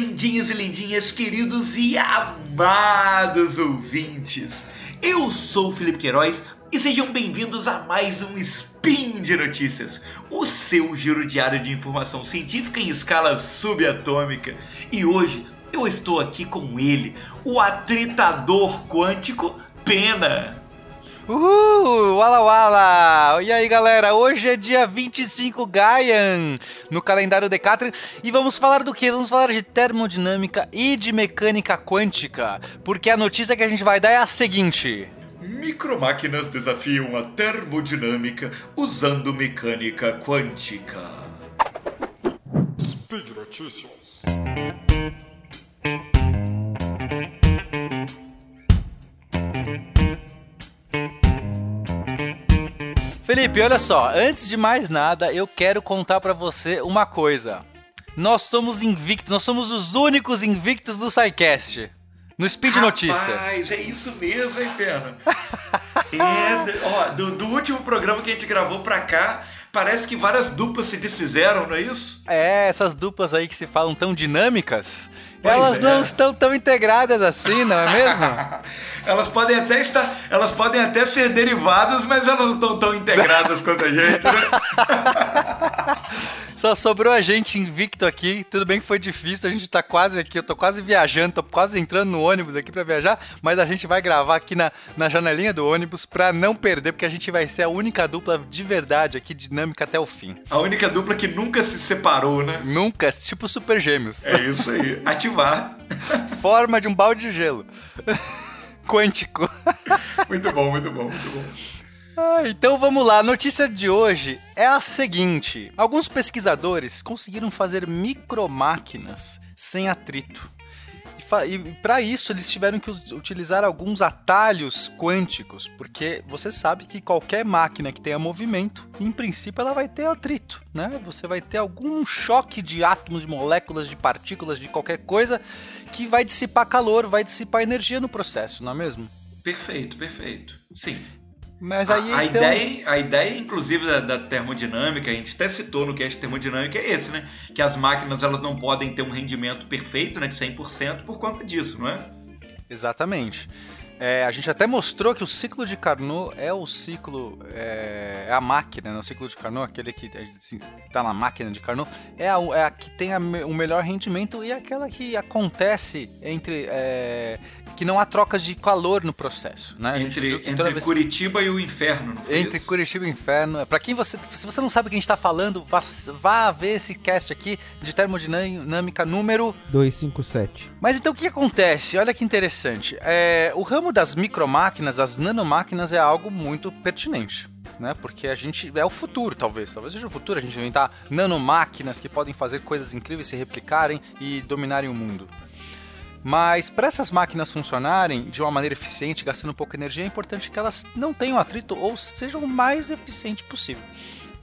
lindinhos e lindinhas, queridos e amados ouvintes. Eu sou o Felipe Queiroz e sejam bem-vindos a mais um Spin de Notícias, o seu giro diário de informação científica em escala subatômica. E hoje eu estou aqui com ele, o atritador quântico Pena. Uhul! Wala Wala! E aí galera, hoje é dia 25 Gaian no calendário Decathlon e vamos falar do que? Vamos falar de termodinâmica e de mecânica quântica, porque a notícia que a gente vai dar é a seguinte. Micromáquinas desafiam a termodinâmica usando mecânica quântica. Speed Notícias. Felipe, olha só, antes de mais nada, eu quero contar para você uma coisa. Nós somos invictos, nós somos os únicos invictos do SciCast. No Speed Rapaz, Notícias. é isso mesmo, hein, Pena? é, ó, do, do último programa que a gente gravou pra cá, parece que várias duplas se desfizeram, não é isso? É, essas duplas aí que se falam tão dinâmicas, Pois elas é. não estão tão integradas assim, não é mesmo? elas podem até estar, elas podem até ser derivadas, mas elas não estão tão integradas quanto a gente, né? Só sobrou a gente invicto aqui. Tudo bem que foi difícil, a gente tá quase aqui, eu tô quase viajando, tô quase entrando no ônibus aqui pra viajar, mas a gente vai gravar aqui na, na janelinha do ônibus pra não perder, porque a gente vai ser a única dupla de verdade aqui, dinâmica até o fim. A única dupla que nunca se separou, né? Nunca, tipo Super Gêmeos. É isso aí. Ativar. Forma de um balde de gelo. Quântico. Muito bom, muito bom, muito bom. Ah, então vamos lá, a notícia de hoje é a seguinte: alguns pesquisadores conseguiram fazer micromáquinas sem atrito. E, para isso eles tiveram que utilizar alguns atalhos quânticos, porque você sabe que qualquer máquina que tenha movimento, em princípio ela vai ter atrito, né? Você vai ter algum choque de átomos, de moléculas, de partículas, de qualquer coisa que vai dissipar calor, vai dissipar energia no processo, não é mesmo? Perfeito, perfeito. Sim. Mas A- aí a, então... ideia, a ideia, inclusive, da, da termodinâmica, a gente até citou no cast termodinâmica, é esse, né? Que as máquinas elas não podem ter um rendimento perfeito, né? De 100% por conta disso, não é? Exatamente. É, a gente até mostrou que o ciclo de Carnot é o ciclo, é, é a máquina, né? o ciclo de Carnot, aquele que está na máquina de Carnot, é a, é a que tem a o melhor rendimento e é aquela que acontece entre. É, que não há trocas de calor no processo. Né? Entre, entre vez- Curitiba e o inferno, não foi entre isso? Curitiba e Inferno. Pra quem você. Se você não sabe o que a gente tá falando, vá, vá ver esse cast aqui de termodinâmica número 257. mas então o que acontece? Olha que interessante. É, o ramo das micromáquinas, as nanomáquinas, é algo muito pertinente. Né? Porque a gente. É o futuro, talvez. Talvez seja o futuro a gente inventar nanomáquinas que podem fazer coisas incríveis se replicarem e dominarem o mundo. Mas para essas máquinas funcionarem de uma maneira eficiente, gastando pouca energia, é importante que elas não tenham atrito ou sejam o mais eficiente possível.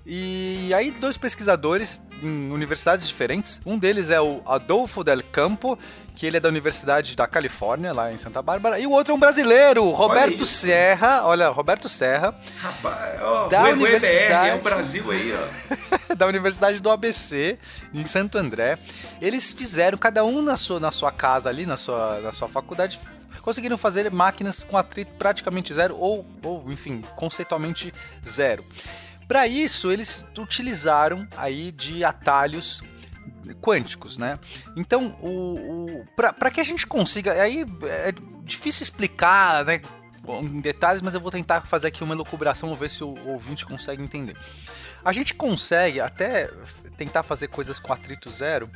E aí, dois pesquisadores em universidades diferentes. Um deles é o Adolfo Del Campo, que ele é da Universidade da Califórnia, lá em Santa Bárbara. E o outro é um brasileiro, Roberto isso. Serra. Olha, Roberto Serra, Rapaz, ó, Da o EBR, universidade. é o Brasil aí, ó. da Universidade do ABC, em Santo André. Eles fizeram, cada um na sua, na sua casa ali, na sua, na sua faculdade, conseguiram fazer máquinas com atrito praticamente zero, ou, ou enfim, conceitualmente zero. Para isso, eles utilizaram aí de atalhos quânticos, né? Então, o, o para que a gente consiga, aí é difícil explicar, né, em detalhes, mas eu vou tentar fazer aqui uma elucubração, vou ver se o ouvinte consegue entender. A gente consegue até tentar fazer coisas com atrito zero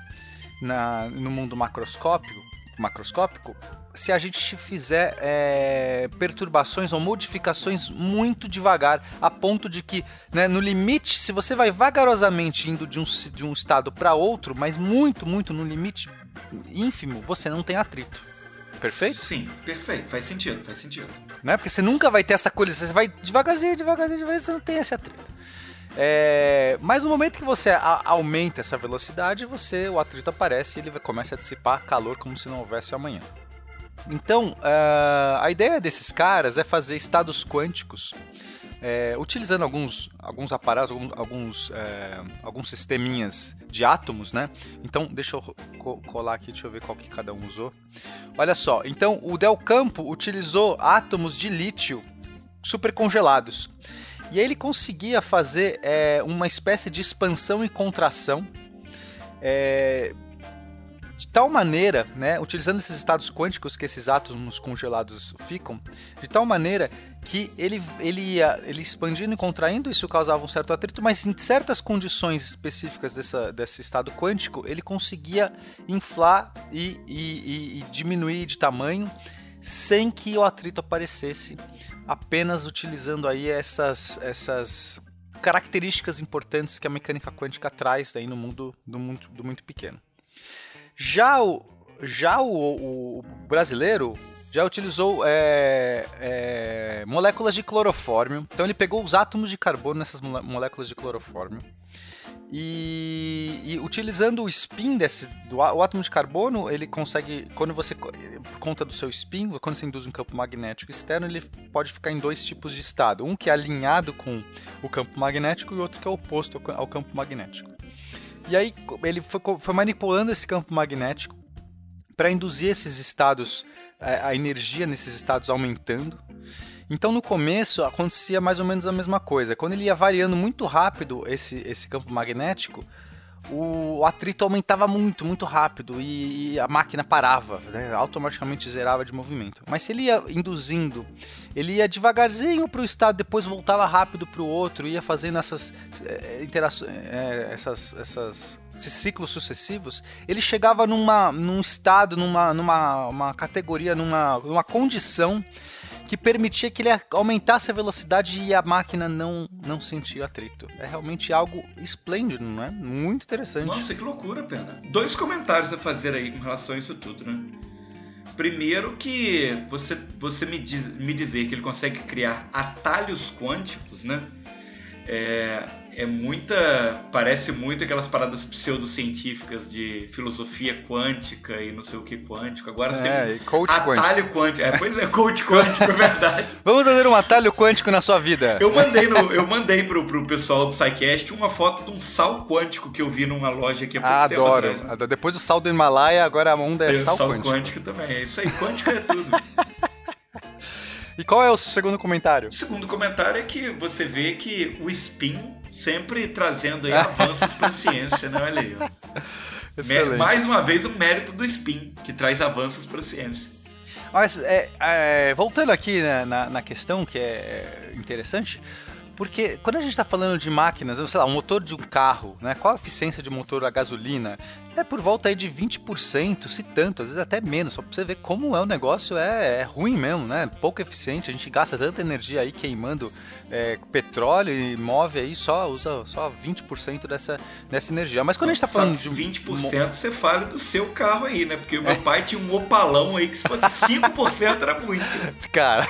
na, no mundo macroscópico, macroscópico se a gente fizer é, perturbações ou modificações muito devagar, a ponto de que, né, no limite, se você vai vagarosamente indo de um, de um estado para outro, mas muito, muito no limite ínfimo, você não tem atrito. Perfeito? Sim, perfeito. Faz sentido, faz sentido. Né? Porque você nunca vai ter essa colisão, você vai devagarzinho, devagarzinho, devagarzinho, você não tem esse atrito. É, mas no momento que você a- aumenta essa velocidade, você o atrito aparece e ele vai- começa a dissipar calor como se não houvesse amanhã. Então, ah, a ideia desses caras é fazer estados quânticos é, utilizando alguns, alguns aparatos, alguns, é, alguns sisteminhas de átomos, né? Então, deixa eu colar aqui, deixa eu ver qual que cada um usou. Olha só, então o Del Campo utilizou átomos de lítio supercongelados. E aí ele conseguia fazer é, uma espécie de expansão e contração é, de tal maneira, né, utilizando esses estados quânticos que esses átomos congelados ficam, de tal maneira que ele, ele ia ele expandindo e contraindo, isso causava um certo atrito, mas em certas condições específicas dessa, desse estado quântico, ele conseguia inflar e, e, e, e diminuir de tamanho sem que o atrito aparecesse, apenas utilizando aí essas, essas características importantes que a mecânica quântica traz aí no mundo do, mundo, do muito pequeno. Já o, já o, o brasileiro já utilizou é, é, moléculas de clorofórmio. Então ele pegou os átomos de carbono nessas moléculas de clorofórmio. E, e, utilizando o spin desse do o átomo de carbono, ele consegue quando você por conta do seu spin, quando você induz um campo magnético externo, ele pode ficar em dois tipos de estado, um que é alinhado com o campo magnético e outro que é oposto ao campo magnético. E aí ele foi, foi manipulando esse campo magnético para induzir esses estados, a, a energia nesses estados aumentando. Então no começo acontecia mais ou menos a mesma coisa. Quando ele ia variando muito rápido esse, esse campo magnético, o atrito aumentava muito, muito rápido e, a máquina parava, né? automaticamente zerava de movimento. Mas se ele ia induzindo, ele ia devagarzinho para o estado, depois voltava rápido para o outro, ia fazendo essas é, interações, é, essas, essas, esses ciclos sucessivos, ele chegava numa, num estado, numa, numa uma categoria, numa, numa condição que permitia que ele aumentasse a velocidade e a máquina não, não sentia atrito. É realmente algo esplêndido, não é? Muito interessante. Nossa, que loucura, Pena. Dois comentários a fazer aí com relação a isso tudo, né? Primeiro que você, você me, diz, me dizer que ele consegue criar atalhos quânticos, né? É, é muita. Parece muito aquelas paradas pseudocientíficas de filosofia quântica e não sei o que quântico. Agora você é, tem coach atalho quântico. quântico. É, pois é, coach quântico, é verdade. Vamos fazer um atalho quântico na sua vida. Eu mandei, no, eu mandei pro, pro pessoal do SciCast uma foto de um sal quântico que eu vi numa loja aqui há pouco ah, tempo adoro. atrás. Né? Depois do sal do Himalaia, agora a onda é sal, sal quântico. quântico também. É isso aí, quântico é tudo. E qual é o segundo comentário? O segundo comentário é que você vê que o spin sempre trazendo aí avanços para a ciência, né? Olha aí. Ó. Mais uma vez o mérito do spin, que traz avanços para a ciência. Mas, é, é, voltando aqui na, na, na, questão que é interessante, porque quando a gente está falando de máquinas, sei lá, um motor de um carro, né? Qual a eficiência de motor a gasolina? É por volta aí de 20%, se tanto, às vezes até menos, só pra você ver como é o negócio, é, é ruim mesmo, né? Pouco eficiente, a gente gasta tanta energia aí queimando é, petróleo e move aí só, usa só 20% dessa, dessa energia. Mas quando a gente tá falando de. 20% você fala do seu carro aí, né? Porque o meu é. pai tinha um opalão aí que se fosse 5% era muito. Cara.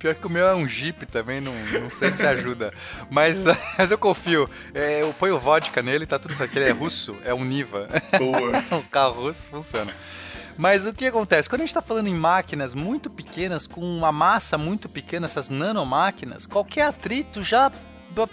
Pior que o meu é um Jeep também, não, não sei se ajuda. Mas, mas eu confio. É, eu ponho vodka nele, tá tudo certo. Ele é russo, é um Niva. Boa. um carro russo funciona. Mas o que acontece? Quando a gente está falando em máquinas muito pequenas, com uma massa muito pequena, essas nanomáquinas, qualquer atrito já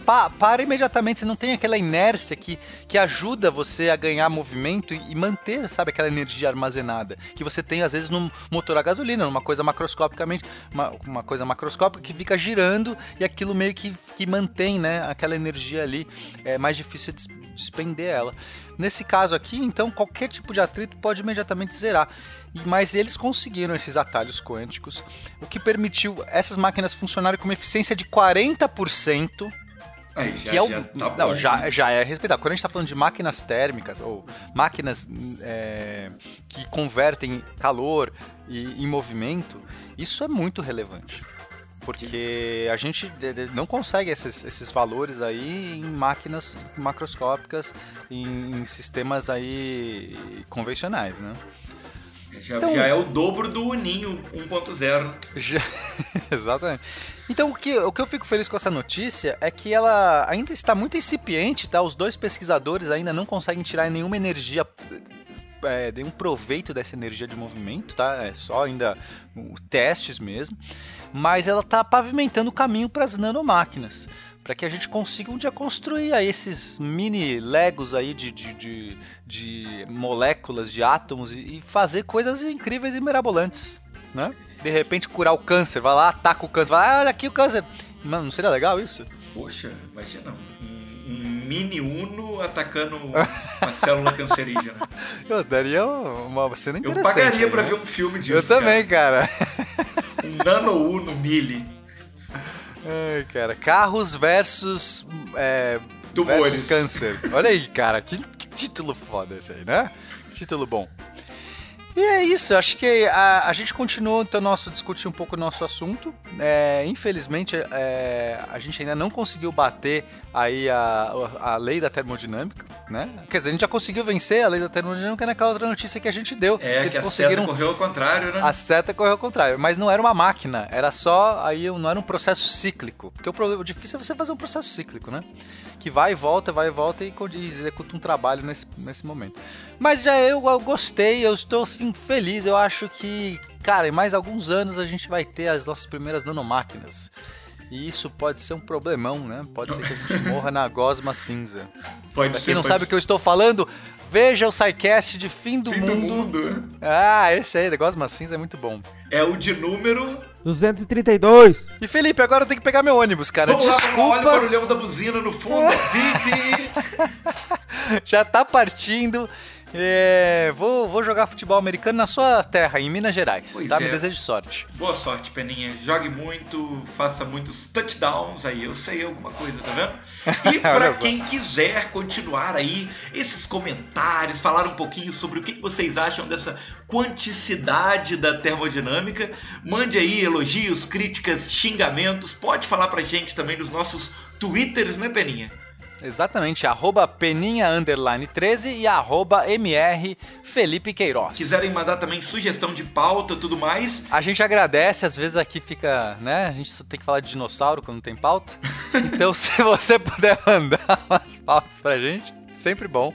pa, para imediatamente, você não tem aquela inércia que, que ajuda você a ganhar movimento e, e, manter, sabe, aquela energia armazenada que você tem às vezes no motor a gasolina, numa coisa macroscopicamente, uma, uma coisa macroscópica que fica girando e aquilo meio que, que mantém, né, aquela energia ali, é mais difícil de despender ela. Nesse caso aqui, então, qualquer tipo de atrito pode imediatamente zerar. Mas eles conseguiram esses atalhos quânticos, o que permitiu essas máquinas funcionarem com uma eficiência de 40% Aí, já, que é o, já tá não, já, já é respeitado. Quando a gente está falando de máquinas térmicas ou máquinas é, que convertem calor e, em movimento, isso é muito relevante. Porque a gente não consegue esses, esses valores aí em máquinas macroscópicas, em, em sistemas aí convencionais, né? Já, então, já é o dobro do Ninho 1.0. Exatamente. Então, o que, o que eu fico feliz com essa notícia é que ela ainda está muito incipiente, tá? Os dois pesquisadores ainda não conseguem tirar nenhuma energia é, nenhum proveito dessa energia de movimento, tá? É só ainda testes mesmo. Mas ela está pavimentando o caminho para as nanomáquinas para que a gente consiga um dia construir aí esses mini legos aí de, de, de, de moléculas, de átomos e, e, fazer coisas incríveis e mirabolantes, né? De repente curar o câncer, vai lá, ataca o câncer, vai lá, olha aqui o câncer. Mano, não seria legal isso? Poxa, imagina um mini Uno atacando uma célula cancerígena. Eu daria uma cena interessante. Eu pagaria né? pra ver um filme disso. Eu também, cara. cara. Um Nano Uno Mili. Ai, cara. Carros versus. É, Tumores. versus câncer. Olha aí, cara. Que, que título foda esse aí, né? título bom. E é isso, acho que a, a gente continuou então nosso discutir um pouco o nosso assunto. É, infelizmente, é, a gente ainda não conseguiu bater aí a, a lei da termodinâmica, né? Quer dizer, a gente já conseguiu vencer a lei da termodinâmica naquela outra notícia que a gente deu. É, Eles que a conseguiram... seta correu ao contrário, né? A seta correu ao contrário, mas não era uma máquina, era só aí não era um processo cíclico, porque o, problema, o difícil é você fazer um processo cíclico, né? Que vai e volta, vai e volta e executa um trabalho nesse, nesse momento. Mas já eu, eu gostei, eu estou assim feliz, eu acho que, cara, em mais alguns anos a gente vai ter as nossas primeiras nanomáquinas. E isso pode ser um problemão, né? Pode ser que a gente morra na gosma cinza. Pode pra ser. quem não pode sabe o que eu estou falando, veja o SciCast de Fim do Fim Mundo. do mundo. Ah, esse aí, da gosma cinza é muito bom. É o de número. 232. E Felipe, agora eu tenho que pegar meu ônibus, cara. Vamos lá, olha o Desculpa, barulhão da buzina no fundo. Bibi! já tá partindo. É, vou, vou jogar futebol americano na sua terra, em Minas Gerais. Pois tá? é. Me desejo sorte. Boa sorte, Peninha. Jogue muito, faça muitos touchdowns aí. Eu sei alguma coisa, tá vendo? E só. quem quiser continuar aí esses comentários, falar um pouquinho sobre o que vocês acham dessa quanticidade da termodinâmica, mande aí elogios, críticas, xingamentos. Pode falar pra gente também nos nossos twitters, né, Peninha? Exatamente, arroba peninha underline 13 e arroba mr Felipe Queiroz. Quiserem mandar também sugestão de pauta tudo mais, A gente agradece, às vezes aqui fica, né? A gente só tem que falar de dinossauro quando tem pauta. Então, se você puder mandar umas pautas pra gente, sempre bom.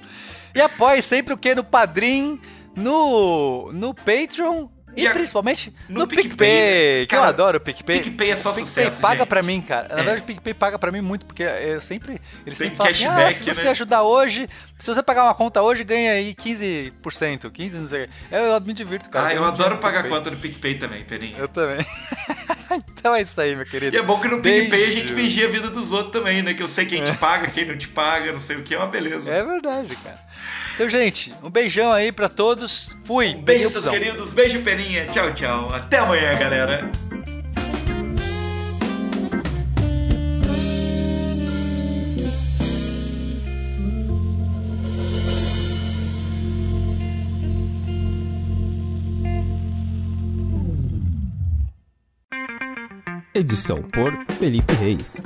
E apoie sempre o que? No Padrim, no, no Patreon e, E a- principalmente no no, PicPay, PicPay, né? que eu adoro o PicPay. PicPay é só o PicPay sucesso, paga gente. pra mim, cara. Na É. verdade, o PicPay paga pra mim muito, porque eu sempre. Eles Tem sempre falam assim: ah, se você né? ajudar hoje, se você pagar uma conta hoje, ganha aí 15%, 15%, não sei o quê. Eu, eu me divirto, cara. ah, eu ganho adoro pagar PicPay. conta no PicPay também, Peninha. Eu também. então é isso aí, meu querido. E é bom que no Beijo. PicPay a gente vigia a vida dos outros também, né? Que eu sei quem te paga, quem não te paga, não sei o que, é uma beleza. É verdade, cara. Então, gente, um beijão aí pra todos. Fui. Um beijo, seus queridos. Beijo, Peninha. Tchau, tchau. Até amanhã, galera. Edição por Felipe Reis.